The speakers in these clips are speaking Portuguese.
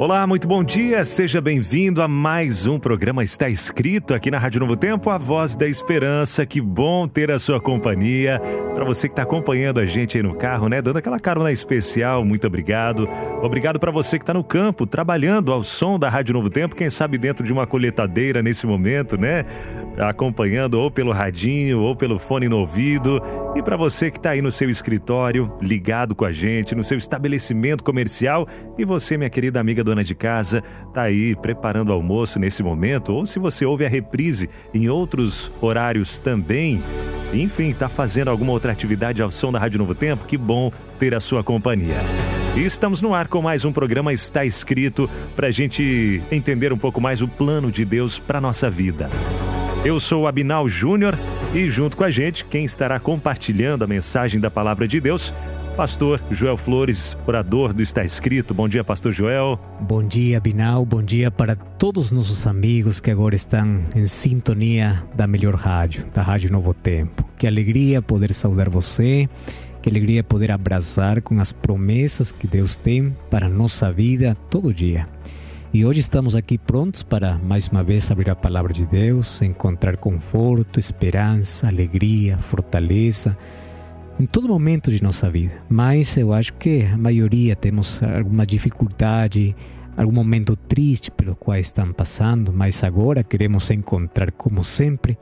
Olá, muito bom dia. Seja bem-vindo a mais um programa Está Escrito aqui na Rádio Novo Tempo, a voz da esperança. Que bom ter a sua companhia. Para você que está acompanhando a gente aí no carro, né, dando aquela carona especial, muito obrigado. Obrigado para você que está no campo, trabalhando ao som da Rádio Novo Tempo, quem sabe dentro de uma colheitadeira nesse momento, né? Acompanhando ou pelo radinho ou pelo fone no ouvido. E para você que está aí no seu escritório, ligado com a gente, no seu estabelecimento comercial, e você, minha querida amiga dona de casa, tá aí preparando o almoço nesse momento, ou se você ouve a reprise em outros horários também, enfim, está fazendo alguma outra atividade ao som da Rádio Novo Tempo, que bom ter a sua companhia. E estamos no ar com mais um programa Está Escrito para a gente entender um pouco mais o plano de Deus para nossa vida. Eu sou Abinal Júnior e junto com a gente, quem estará compartilhando a mensagem da Palavra de Deus Pastor Joel Flores, orador do Está Escrito. Bom dia, Pastor Joel. Bom dia, Binal. Bom dia para todos os nossos amigos que agora estão em sintonia da melhor rádio, da Rádio Novo Tempo. Que alegria poder saudar você. Que alegria poder abraçar com as promessas que Deus tem para a nossa vida todo dia. E hoje estamos aqui prontos para mais uma vez abrir a palavra de Deus, encontrar conforto, esperança, alegria, fortaleza em todo momento de nossa vida. Mas eu acho que a maioria temos alguma dificuldade, algum momento triste pelo qual estão passando, mas agora queremos encontrar, como sempre,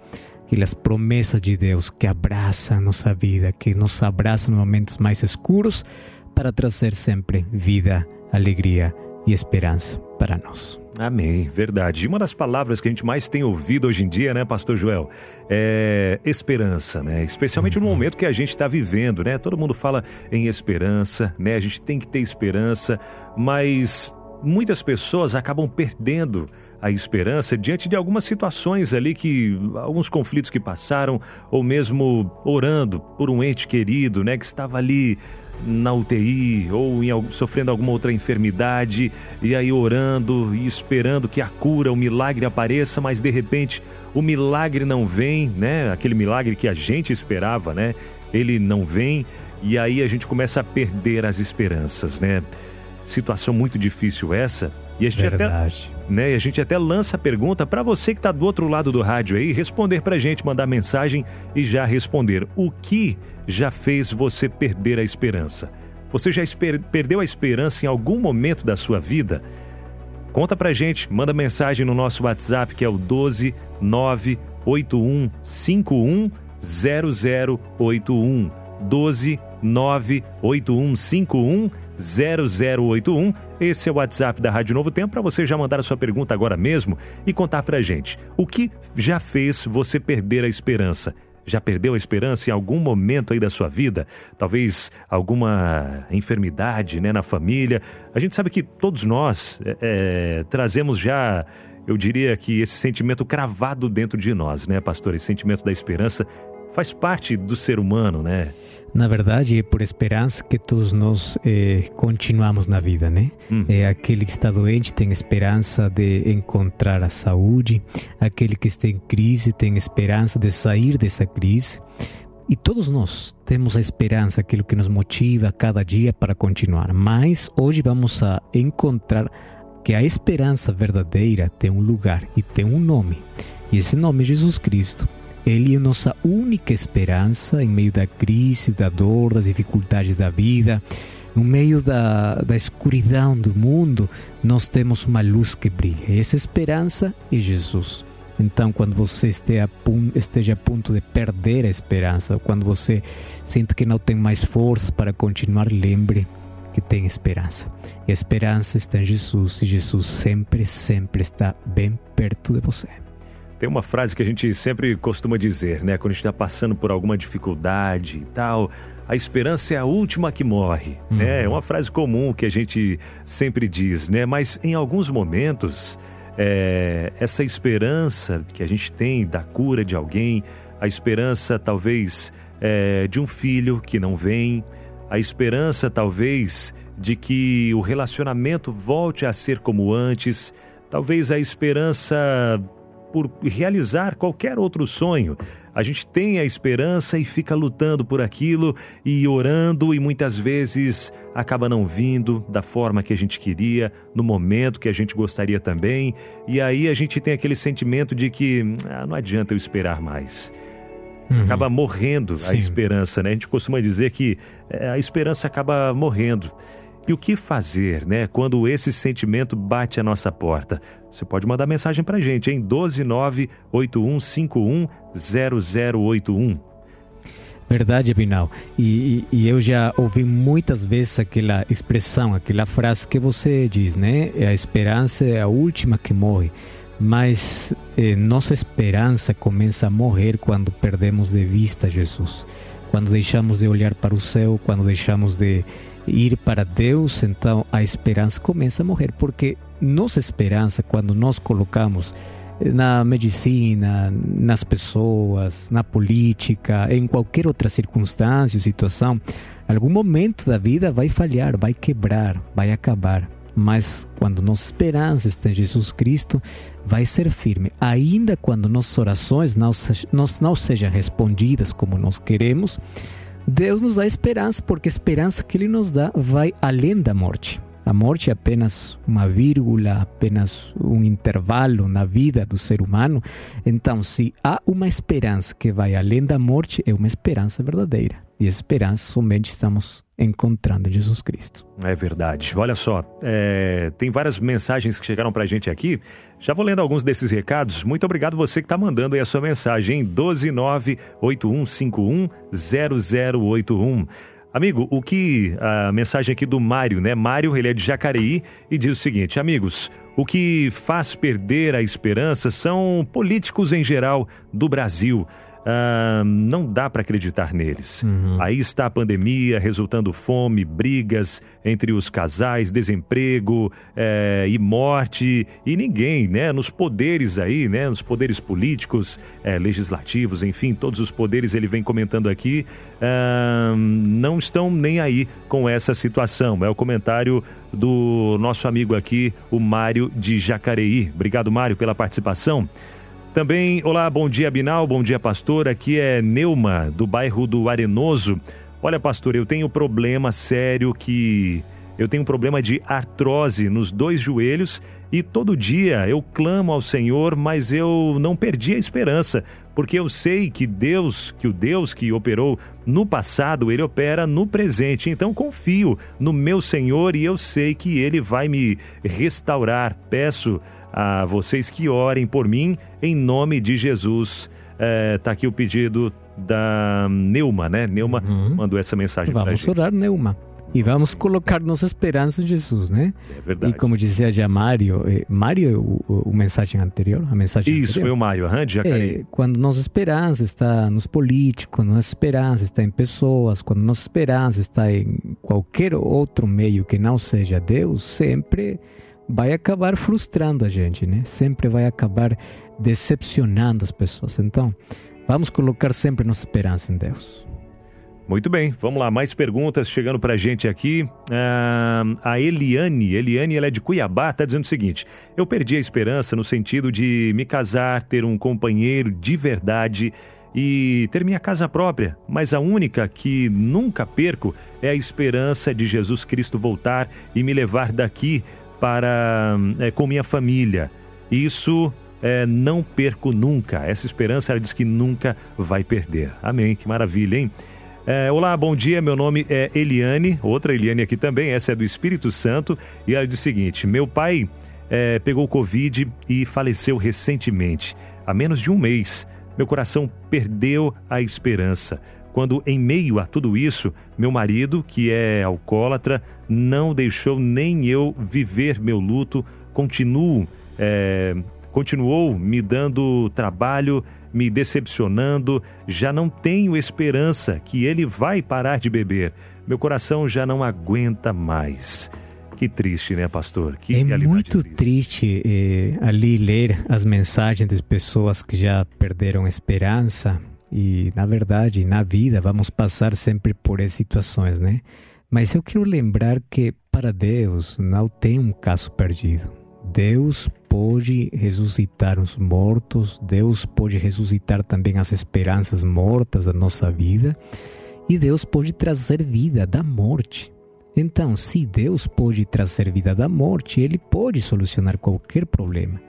aquelas promessas de Deus que abraçam nossa vida, que nos abraçam nos momentos mais escuros, para trazer sempre vida, alegria e esperança para nós. Amém, verdade. E uma das palavras que a gente mais tem ouvido hoje em dia, né, Pastor Joel, é esperança, né? Especialmente no uhum. momento que a gente está vivendo, né? Todo mundo fala em esperança, né? A gente tem que ter esperança, mas muitas pessoas acabam perdendo a esperança diante de algumas situações ali que alguns conflitos que passaram ou mesmo orando por um ente querido, né, que estava ali na UTI ou em, sofrendo alguma outra enfermidade e aí orando e esperando que a cura, o milagre apareça, mas de repente o milagre não vem, né? Aquele milagre que a gente esperava, né? Ele não vem e aí a gente começa a perder as esperanças, né? Situação muito difícil essa. E a gente Verdade. até, né, a gente até lança a pergunta para você que está do outro lado do rádio aí, responder para a gente, mandar mensagem e já responder. O que já fez você perder a esperança? Você já esper perdeu a esperança em algum momento da sua vida? Conta pra gente, manda mensagem no nosso WhatsApp que é o 12 98151 0081 12 98151 0081. Esse é o WhatsApp da Rádio Novo Tempo para você já mandar a sua pergunta agora mesmo e contar pra gente o que já fez você perder a esperança. Já perdeu a esperança em algum momento aí da sua vida? Talvez alguma enfermidade né, na família. A gente sabe que todos nós é, é, trazemos já, eu diria que esse sentimento cravado dentro de nós, né, pastor? Esse sentimento da esperança faz parte do ser humano, né? Na verdade, é por esperança que todos nós eh, continuamos na vida, né? Hum. É, aquele que está doente tem esperança de encontrar a saúde, aquele que está em crise tem esperança de sair dessa crise. E todos nós temos a esperança, aquilo que nos motiva cada dia para continuar. Mas hoje vamos a encontrar que a esperança verdadeira tem um lugar e tem um nome. E esse nome é Jesus Cristo. Ele é nossa única esperança em meio da crise, da dor, das dificuldades da vida. No meio da, da escuridão do mundo, nós temos uma luz que brilha. E essa esperança é Jesus. Então, quando você esteja a, esteja a ponto de perder a esperança, quando você sente que não tem mais forças para continuar, lembre que tem esperança. E a esperança está em Jesus e Jesus sempre, sempre está bem perto de você. Tem uma frase que a gente sempre costuma dizer, né? Quando a gente está passando por alguma dificuldade e tal, a esperança é a última que morre, uhum. né? É uma frase comum que a gente sempre diz, né? Mas em alguns momentos, é, essa esperança que a gente tem da cura de alguém, a esperança talvez é, de um filho que não vem, a esperança talvez de que o relacionamento volte a ser como antes, talvez a esperança por realizar qualquer outro sonho. A gente tem a esperança e fica lutando por aquilo e orando, e muitas vezes acaba não vindo da forma que a gente queria, no momento que a gente gostaria também. E aí a gente tem aquele sentimento de que ah, não adianta eu esperar mais. Uhum. Acaba morrendo Sim. a esperança, né? A gente costuma dizer que é, a esperança acaba morrendo. E o que fazer, né, quando esse sentimento bate a nossa porta? Você pode mandar mensagem para a gente em 12981510081. Verdade, Binal. E, e, eu já ouvi muitas vezes aquela expressão, aquela frase que você diz, né? A esperança é a última que morre. Mas eh, nossa esperança começa a morrer quando perdemos de vista Jesus. Quando deixamos de olhar para o céu, quando deixamos de ir para Deus, então a esperança começa a morrer, porque nossa esperança, quando nós colocamos na medicina, nas pessoas, na política, em qualquer outra circunstância ou situação, algum momento da vida vai falhar, vai quebrar, vai acabar. Mas quando nossa esperança está em Jesus Cristo, vai ser firme. Ainda quando nossas orações não, não sejam respondidas como nós queremos, Deus nos dá esperança, porque a esperança que Ele nos dá vai além da morte. A morte é apenas uma vírgula, apenas um intervalo na vida do ser humano. Então, se há uma esperança que vai além da morte, é uma esperança verdadeira. E esperança somente estamos encontrando Jesus Cristo. É verdade. Olha só, é, tem várias mensagens que chegaram para a gente aqui. Já vou lendo alguns desses recados. Muito obrigado você que está mandando aí a sua mensagem em 12981510081. Amigo, o que a mensagem aqui do Mário, né? Mário, ele é de Jacareí e diz o seguinte: Amigos, o que faz perder a esperança são políticos em geral do Brasil ah, não dá para acreditar neles. Uhum. Aí está a pandemia, resultando fome, brigas entre os casais, desemprego é, e morte, e ninguém, né, nos poderes aí, né, nos poderes políticos, é, legislativos, enfim, todos os poderes, ele vem comentando aqui, ah, não estão nem aí com essa situação. É o comentário do nosso amigo aqui, o Mário de Jacareí. Obrigado, Mário, pela participação. Também, olá, bom dia, Binal, bom dia, pastor. Aqui é Neuma, do bairro do Arenoso. Olha, pastor, eu tenho problema sério que. Eu tenho um problema de artrose nos dois joelhos e todo dia eu clamo ao Senhor, mas eu não perdi a esperança, porque eu sei que Deus, que o Deus que operou no passado, ele opera no presente. Então confio no meu Senhor e eu sei que ele vai me restaurar. Peço a vocês que orem por mim em nome de Jesus. Está é, aqui o pedido da Neuma, né? Neuma uhum. mandou essa mensagem para gente. Vamos orar, Neuma. E vamos colocar nossa esperança em Jesus, né? É verdade. E como dizia já Mário, eh, Mário, o, o mensagem anterior, a mensagem Isso, anterior, foi o Mário, aham, de é, Quando nossa esperança está nos políticos, nossa esperança está em pessoas, quando nossa esperança está em qualquer outro meio que não seja Deus, sempre vai acabar frustrando a gente, né? Sempre vai acabar decepcionando as pessoas. Então, vamos colocar sempre nossa esperança em Deus. Muito bem, vamos lá, mais perguntas chegando para a gente aqui. Ah, a Eliane, Eliane ela é de Cuiabá, está dizendo o seguinte: eu perdi a esperança no sentido de me casar, ter um companheiro de verdade e ter minha casa própria, mas a única que nunca perco é a esperança de Jesus Cristo voltar e me levar daqui para é, com minha família. Isso é, não perco nunca. Essa esperança ela diz que nunca vai perder. Amém. Que maravilha, hein? É, olá, bom dia. Meu nome é Eliane, outra Eliane aqui também. Essa é do Espírito Santo. E ela diz o seguinte: Meu pai é, pegou Covid e faleceu recentemente, há menos de um mês. Meu coração perdeu a esperança quando, em meio a tudo isso, meu marido, que é alcoólatra, não deixou nem eu viver meu luto, continuo. É, continuou me dando trabalho, me decepcionando, já não tenho esperança que ele vai parar de beber. Meu coração já não aguenta mais. Que triste, né, pastor? Que é muito triste eh, ali ler as mensagens das pessoas que já perderam esperança. E, na verdade, na vida, vamos passar sempre por essas situações, né? Mas eu quero lembrar que, para Deus, não tem um caso perdido. Deus pode ressuscitar os mortos, Deus pode ressuscitar também as esperanças mortas da nossa vida, e Deus pode trazer vida da morte. Então, se Deus pode trazer vida da morte, Ele pode solucionar qualquer problema.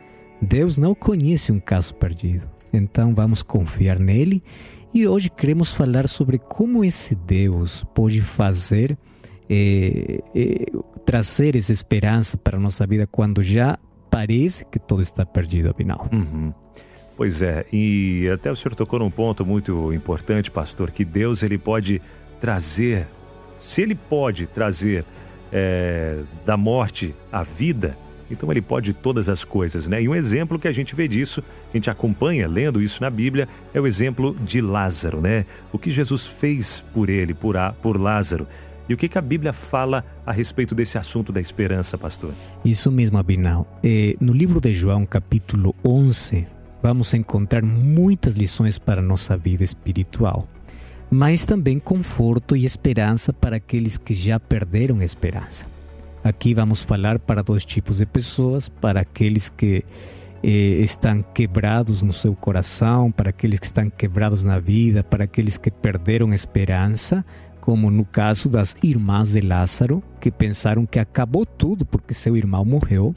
Deus não conhece um caso perdido. Então, vamos confiar nele. E hoje queremos falar sobre como esse Deus pode fazer, eh, eh, trazer essa esperança para a nossa vida quando já parece que tudo está perdido, afinal. Uhum. Pois é, e até o senhor tocou num ponto muito importante, pastor, que Deus ele pode trazer se ele pode trazer é, da morte a vida, então ele pode todas as coisas, né? E um exemplo que a gente vê disso, a gente acompanha lendo isso na Bíblia, é o exemplo de Lázaro, né? O que Jesus fez por ele, por, a, por Lázaro. E o que, que a Bíblia fala a respeito desse assunto da esperança, pastor? Isso mesmo, Abinal. É, no livro de João, capítulo 11, vamos encontrar muitas lições para nossa vida espiritual mas também conforto e esperança para aqueles que já perderam a esperança. Aqui vamos falar para dois tipos de pessoas: para aqueles que eh, estão quebrados no seu coração, para aqueles que estão quebrados na vida, para aqueles que perderam esperança, como no caso das irmãs de Lázaro, que pensaram que acabou tudo porque seu irmão morreu.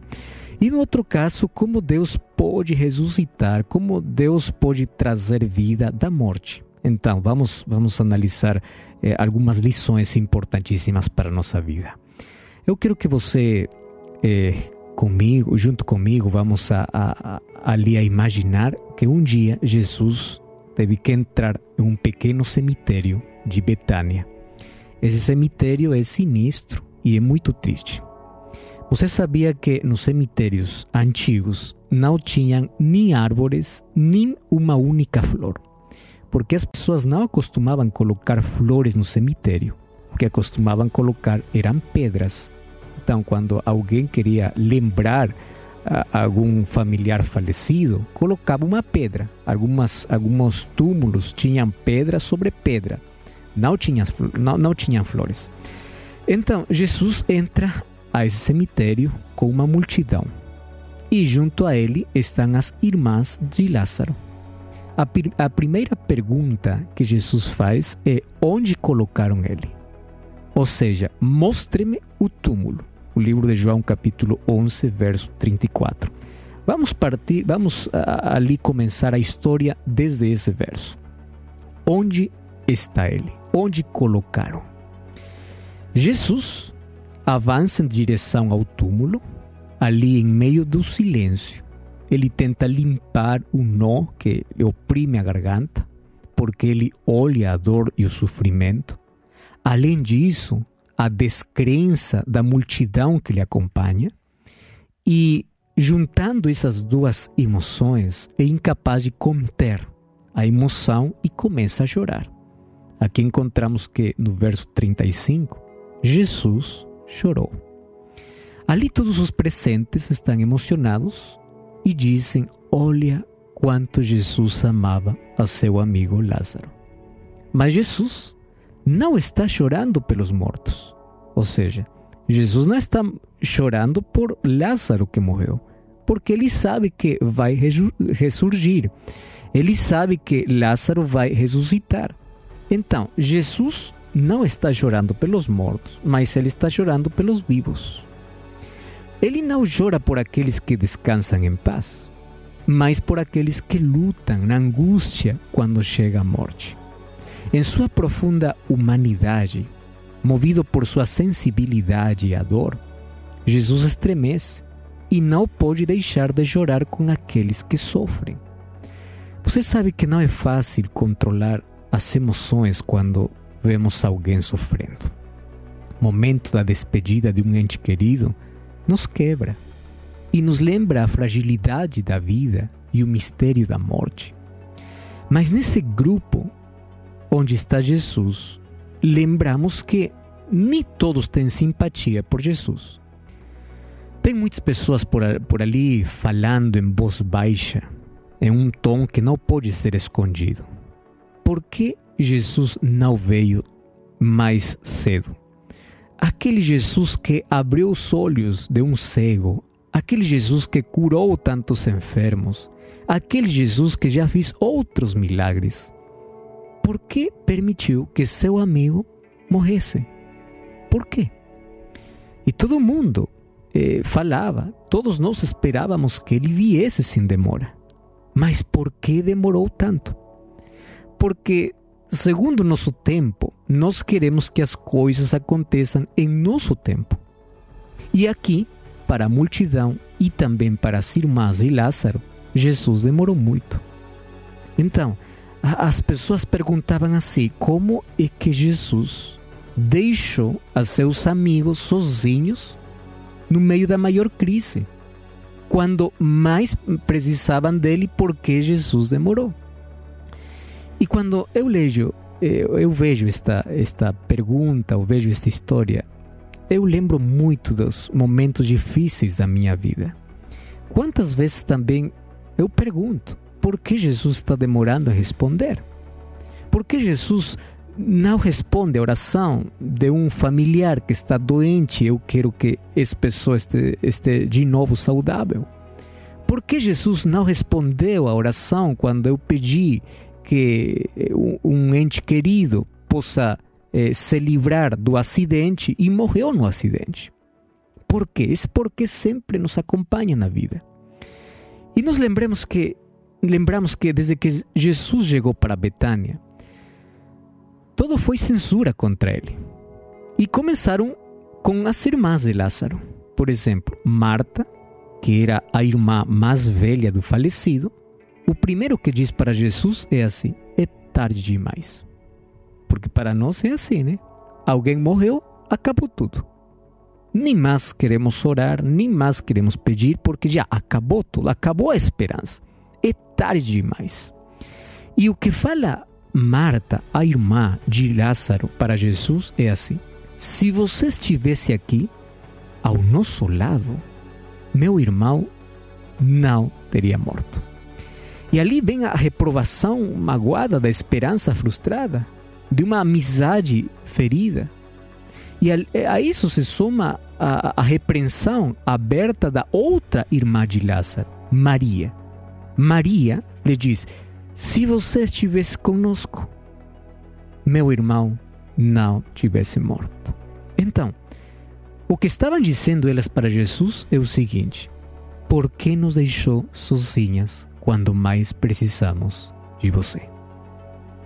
E no outro caso, como Deus pode ressuscitar, como Deus pode trazer vida da morte. Então, vamos, vamos analisar eh, algumas lições importantíssimas para a nossa vida. Eu quero que você, eh, comigo, junto comigo, vamos a, a, a, ali a imaginar que um dia Jesus teve que entrar em um pequeno cemitério de Betânia. Esse cemitério é sinistro e é muito triste. Você sabia que nos cemitérios antigos não tinham nem árvores, nem uma única flor porque as pessoas não acostumavam colocar flores no cemitério. O que acostumavam colocar eram pedras. Então, quando alguém queria lembrar algum familiar falecido, colocava uma pedra. Algumas, alguns túmulos tinham pedra sobre pedra. Não tinham, não, não tinham flores. Então, Jesus entra a esse cemitério com uma multidão. E junto a ele estão as irmãs de Lázaro. A, a primeira pergunta que Jesus faz é onde colocaram ele? Ou seja, mostre-me o túmulo. O livro de João, capítulo 11, verso 34. Vamos partir, vamos ali começar a história desde esse verso. Onde está ele? Onde colocaram? Jesus avança em direção ao túmulo, ali em meio do silêncio ele tenta limpar o nó que oprime a garganta, porque ele olha a dor e o sofrimento. Além disso, a descrença da multidão que lhe acompanha. E juntando essas duas emoções, é incapaz de conter a emoção e começa a chorar. Aqui encontramos que no verso 35, Jesus chorou. Ali todos os presentes estão emocionados e dizem: Olha quanto Jesus amava a seu amigo Lázaro. Mas Jesus não está chorando pelos mortos. Ou seja, Jesus não está chorando por Lázaro que morreu, porque ele sabe que vai ressurgir. Ele sabe que Lázaro vai ressuscitar. Então, Jesus não está chorando pelos mortos, mas ele está chorando pelos vivos. Ele não chora por aqueles que descansam em paz, mas por aqueles que lutam na angústia quando chega a morte. Em sua profunda humanidade, movido por sua sensibilidade à dor, Jesus estremece e não pode deixar de chorar com aqueles que sofrem. Você sabe que não é fácil controlar as emoções quando vemos alguém sofrendo. Momento da despedida de um ente querido nos quebra. e nos lembra a fragilidade da vida e o mistério da morte. Mas nesse grupo onde está Jesus, lembramos que nem todos têm simpatia por Jesus. Tem muitas pessoas por, por ali falando em voz baixa, em um tom que não pode ser escondido. Por que Jesus não veio mais cedo? Aquele Jesus que abriu os olhos de um cego, aquele Jesus que curou tantos enfermos, aquele Jesus que já fez outros milagres. Por que permitiu que seu amigo morresse? Por quê? E todo mundo eh, falava, todos nós esperávamos que ele viesse sem demora. Mas por que demorou tanto? Porque, segundo nosso tempo, nós queremos que as coisas aconteçam em nosso tempo. E aqui, para a multidão e também para as e Lázaro, Jesus demorou muito. Então, as pessoas perguntavam assim: como é que Jesus deixou a seus amigos sozinhos no meio da maior crise? Quando mais precisavam dele, porque Jesus demorou? E quando eu leio, eu, vejo esta, esta pergunta, eu vejo esta história, eu lembro muito dos momentos difíceis da minha vida. Quantas vezes também eu pergunto: por que Jesus está demorando a responder? Por que Jesus não responde a oração de um familiar que está doente? Eu quero que essa pessoa esteja este de novo saudável. Por que Jesus não respondeu à oração quando eu pedi que um ente querido possa eh, se livrar do acidente e morreu no acidente? Por quê? É porque sempre nos acompanha na vida. E nos lembramos que lembramos que desde que Jesus chegou para Betânia, todo foi censura contra ele. E começaram com as irmãs de Lázaro. Por exemplo, Marta, que era a irmã mais velha do falecido, o primeiro que diz para Jesus é assim: é tarde demais. Porque para nós é assim, né? Alguém morreu, acabou tudo nem mais queremos orar, nem mais queremos pedir, porque já acabou tudo, acabou a esperança. É tarde demais. E o que fala Marta, a irmã de Lázaro, para Jesus é assim: se você estivesse aqui, ao nosso lado, meu irmão não teria morto. E ali vem a reprovação magoada da esperança frustrada, de uma amizade ferida e a, a isso se soma a, a repreensão aberta da outra irmã de Lázaro, Maria. Maria lhe diz: Se você estivesse conosco, meu irmão não tivesse morto. Então, o que estavam dizendo elas para Jesus é o seguinte: Por que nos deixou sozinhas quando mais precisamos de você?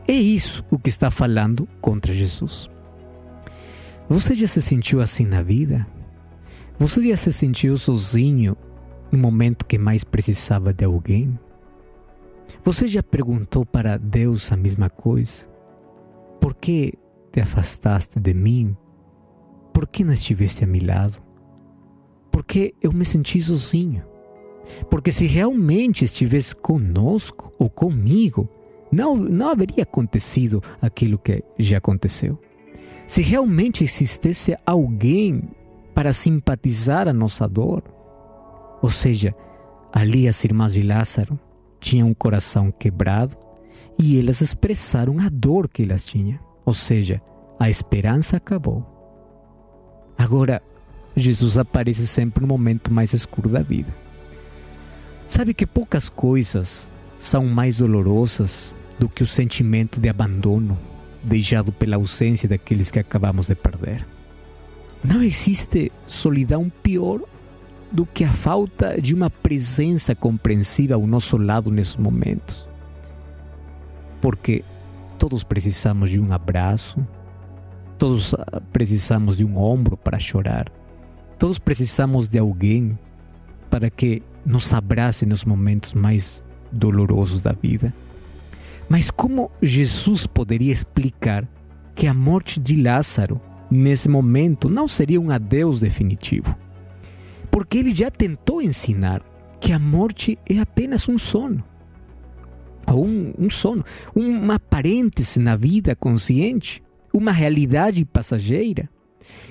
É isso o que está falando contra Jesus. Você já se sentiu assim na vida? Você já se sentiu sozinho no momento que mais precisava de alguém? Você já perguntou para Deus a mesma coisa? Por que te afastaste de mim? Por que não estiveste a meu lado? Porque eu me senti sozinho. Porque se realmente estivesse conosco ou comigo, não, não haveria acontecido aquilo que já aconteceu. Se realmente existisse alguém para simpatizar a nossa dor, ou seja, ali as irmãs de Lázaro tinham um coração quebrado e elas expressaram a dor que elas tinham, ou seja, a esperança acabou. Agora, Jesus aparece sempre no momento mais escuro da vida. Sabe que poucas coisas são mais dolorosas do que o sentimento de abandono, deixado pela ausência daqueles que acabamos de perder. Não existe solidão pior do que a falta de uma presença compreensiva ao nosso lado nesses momentos. Porque todos precisamos de um abraço, todos ah, precisamos de um ombro para chorar, todos precisamos de alguém para que nos abrace nos momentos mais dolorosos da vida. Mas como Jesus poderia explicar que a morte de Lázaro, nesse momento, não seria um adeus definitivo? Porque ele já tentou ensinar que a morte é apenas um sono. Ou um, um sono, uma parêntese na vida consciente, uma realidade passageira.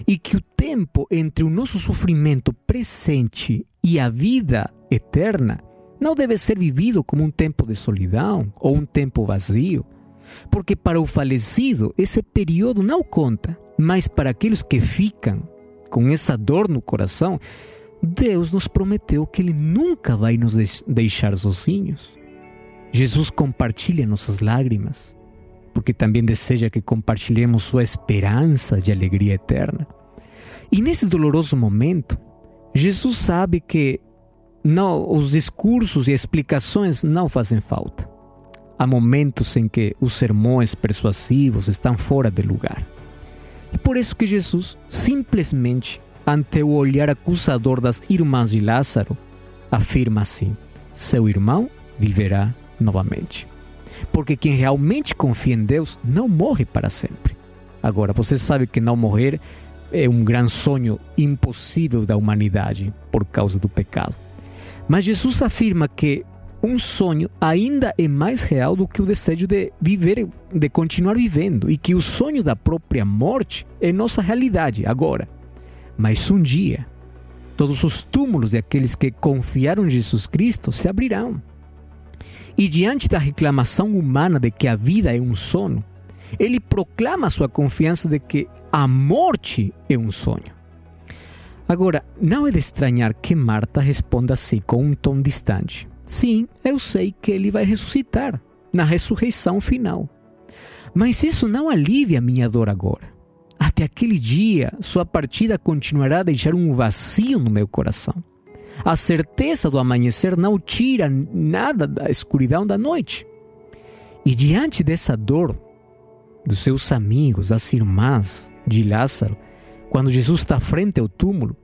E que o tempo entre o nosso sofrimento presente e a vida eterna não deve ser vivido como um tempo de solidão ou um tempo vazio, porque para o falecido esse período não conta, mas para aqueles que ficam com essa dor no coração, Deus nos prometeu que Ele nunca vai nos deixar sozinhos. Jesus compartilha nossas lágrimas, porque também deseja que compartilhemos sua esperança de alegria eterna. E nesse doloroso momento, Jesus sabe que não, os discursos e explicações não fazem falta. Há momentos em que os sermões persuasivos estão fora de lugar. E por isso que Jesus simplesmente ante o olhar acusador das irmãs de Lázaro, afirma assim: seu irmão viverá novamente. Porque quem realmente confia em Deus não morre para sempre. Agora, você sabe que não morrer é um grande sonho impossível da humanidade por causa do pecado. Mas Jesus afirma que um sonho ainda é mais real do que o desejo de viver, de continuar vivendo, e que o sonho da própria morte é nossa realidade agora. Mas um dia, todos os túmulos de aqueles que confiaram em Jesus Cristo se abrirão. E diante da reclamação humana de que a vida é um sono, ele proclama sua confiança de que a morte é um sonho. Agora, não é de estranhar que Marta responda assim com um tom distante. Sim, eu sei que ele vai ressuscitar na ressurreição final. Mas isso não alivia a minha dor agora. Até aquele dia, sua partida continuará a deixar um vazio no meu coração. A certeza do amanhecer não tira nada da escuridão da noite. E diante dessa dor dos seus amigos, das irmãs de Lázaro, quando Jesus está frente ao túmulo,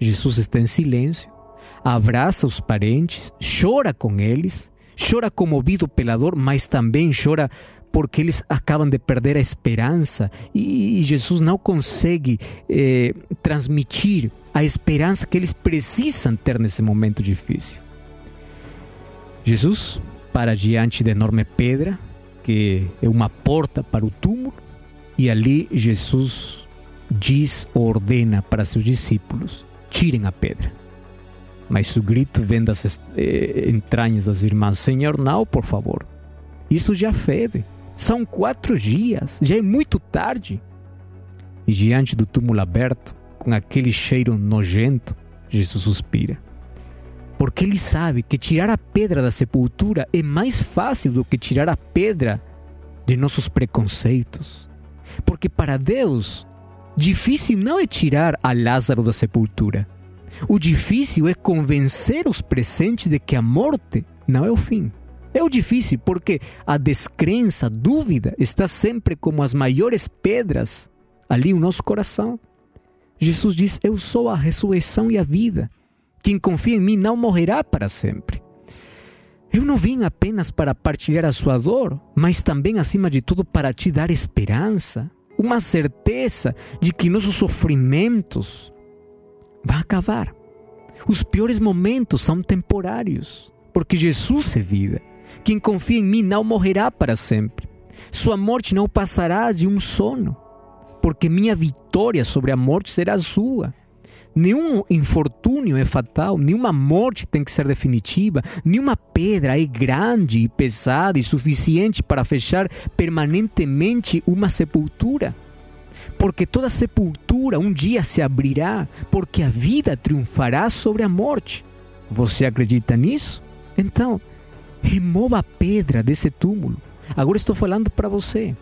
Jesus está em silêncio, abraça os parentes, chora com eles, chora comovido pela dor, mas também chora porque eles acabam de perder a esperança e, Jesus não consegue eh, transmitir a esperança que eles precisam ter nesse momento difícil. Jesus para diante da enorme pedra, que é uma porta para o túmulo, e ali Jesus diz, ordena para seus discípulos: tirem a pedra. Mas o grito vem das eh, entranhas das irmãs: Senhor, não, por favor. Isso já fede. São quatro dias, já é muito tarde. E diante do túmulo aberto, com aquele cheiro nojento, Jesus suspira. Porque ele sabe que tirar a pedra da sepultura é mais fácil do que tirar a pedra de nossos preconceitos. Porque para Deus, difícil não é tirar a Lázaro da sepultura. O difícil é convencer os presentes de que a morte não é o fim. É o difícil porque a descrença, a dúvida está sempre como as maiores pedras ali no nosso coração. Jesus diz: Eu sou a ressurreição e a vida. Quem confia em mim não morrerá para sempre. Eu não vim apenas para partilhar a sua dor, mas também, acima de tudo, para te dar esperança, uma certeza de que nossos sofrimentos vão acabar. Os piores momentos são temporários, porque Jesus é vida. Quem confia em mim não morrerá para sempre. Sua morte não passará de um sono, porque minha vitória sobre a morte será sua. Nenhum infortúnio é fatal, nenhuma morte tem que ser definitiva, nenhuma pedra é grande e pesada e suficiente para fechar permanentemente uma sepultura. Porque toda sepultura um dia se abrirá, porque a vida triunfará sobre a morte. Você acredita nisso? Então, remova a pedra desse túmulo. Agora estou falando para você.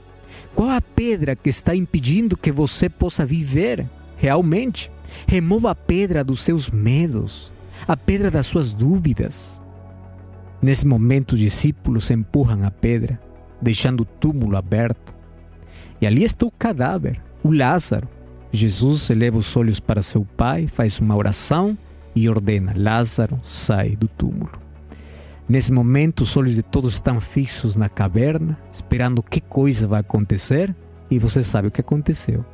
Qual a pedra que está impedindo que você possa viver realmente? Remova a pedra dos seus medos, a pedra das suas dúvidas. Nesse momento, os discípulos empurram a pedra, deixando o túmulo aberto. E ali está o cadáver, o Lázaro. Jesus eleva os olhos para seu pai, faz uma oração e ordena: Lázaro, sai do túmulo. Nesse momento, os olhos de todos estão fixos na caverna, esperando que coisa vai acontecer, e você sabe o que aconteceu.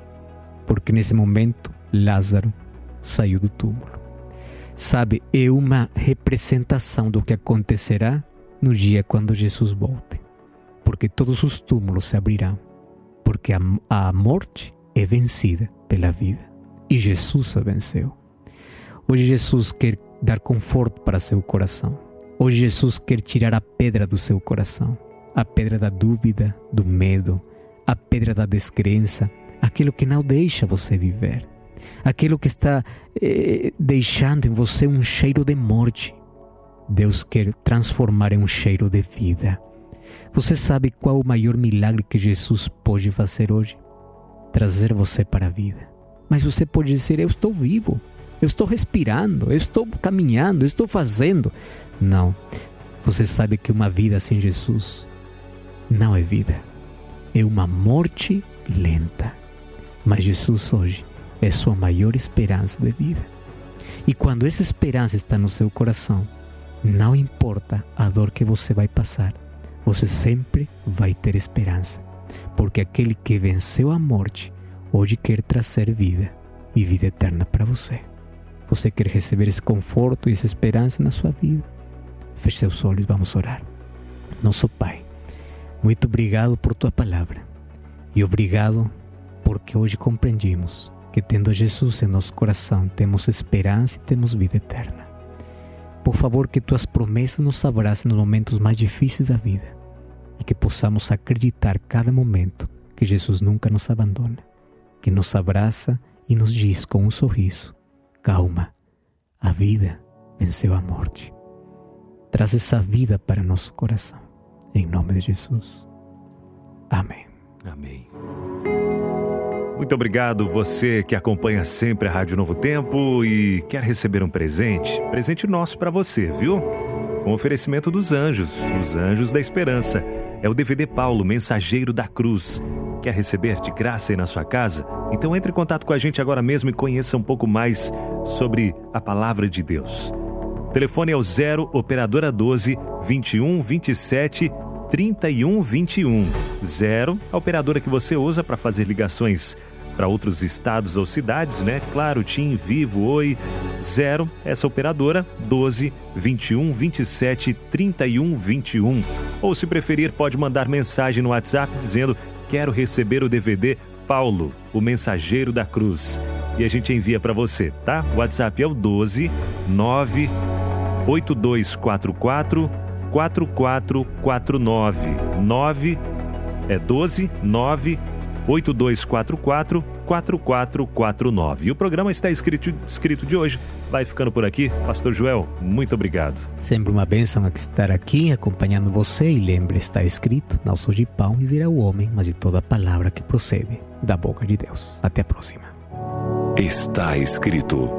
Porque nesse momento, Lázaro saiu do túmulo. sabe, é uma representação do que acontecerá no dia quando Jesus volte. Porque todos os túmulos se abrirão, porque a, a morte é vencida pela vida e Jesus a venceu. Hoje Jesus quer dar conforto para seu coração. Hoje Jesus quer tirar a pedra do seu coração, a pedra da dúvida, do medo, a pedra da descrença, aquilo que não deixa você viver, aquilo que está eh, deixando em você um cheiro de morte. Deus quer transformar em um cheiro de vida. Você sabe qual o maior milagre que Jesus pode fazer hoje? Trazer você para a vida. Mas você pode dizer: Eu estou vivo, eu estou respirando, eu estou caminhando, eu estou fazendo. Não. Você sabe que uma vida sem Jesus não é vida, é uma morte lenta. Mas Jesus hoje é sua maior esperança de vida. E quando essa esperança está no seu coração, não importa a dor que você vai passar, você sempre vai ter esperança, porque aquele que venceu a morte hoje quer trazer vida e vida eterna para você. Você quer receber esse conforto e essa esperança na sua vida? Feche seus olhos, vamos orar. Nosso Pai, muito obrigado por tua palavra e obrigado porque hoje compreendimos que tendo Jesus em nosso coração temos esperança e temos vida eterna. Por favor, que tuas promessas nos abracem nos momentos mais difíceis da vida e que possamos acreditar cada momento que Jesus nunca nos abandona, que nos abraça e nos diz com um sorriso: Calma, a vida venceu a morte. Traz essa vida para nosso coração, em nome de Jesus. Amém. Amém. Muito obrigado você que acompanha sempre a Rádio Novo Tempo e quer receber um presente. Presente nosso para você, viu? Com oferecimento dos anjos, os anjos da esperança. É o DVD Paulo, Mensageiro da Cruz. Quer receber de graça aí na sua casa? Então entre em contato com a gente agora mesmo e conheça um pouco mais sobre a palavra de Deus. O telefone é o 0 operadora 12 21 27 3121. 0 a operadora que você usa para fazer ligações para outros estados ou cidades, né? Claro, TIM, Vivo, Oi. 0 essa operadora 12 21 27 31 21. Ou se preferir, pode mandar mensagem no WhatsApp dizendo quero receber o DVD Paulo, o Mensageiro da Cruz. E a gente envia para você, tá? O WhatsApp é o 12 9 8244 4449 9 é 12 9 8244 4449. E o programa está escrito, escrito de hoje. Vai ficando por aqui. Pastor Joel, muito obrigado. Sempre uma bênção estar aqui acompanhando você. E lembre, está escrito: Não sou de pão e virá o homem, mas de toda palavra que procede da boca de Deus. Até a próxima. Está escrito.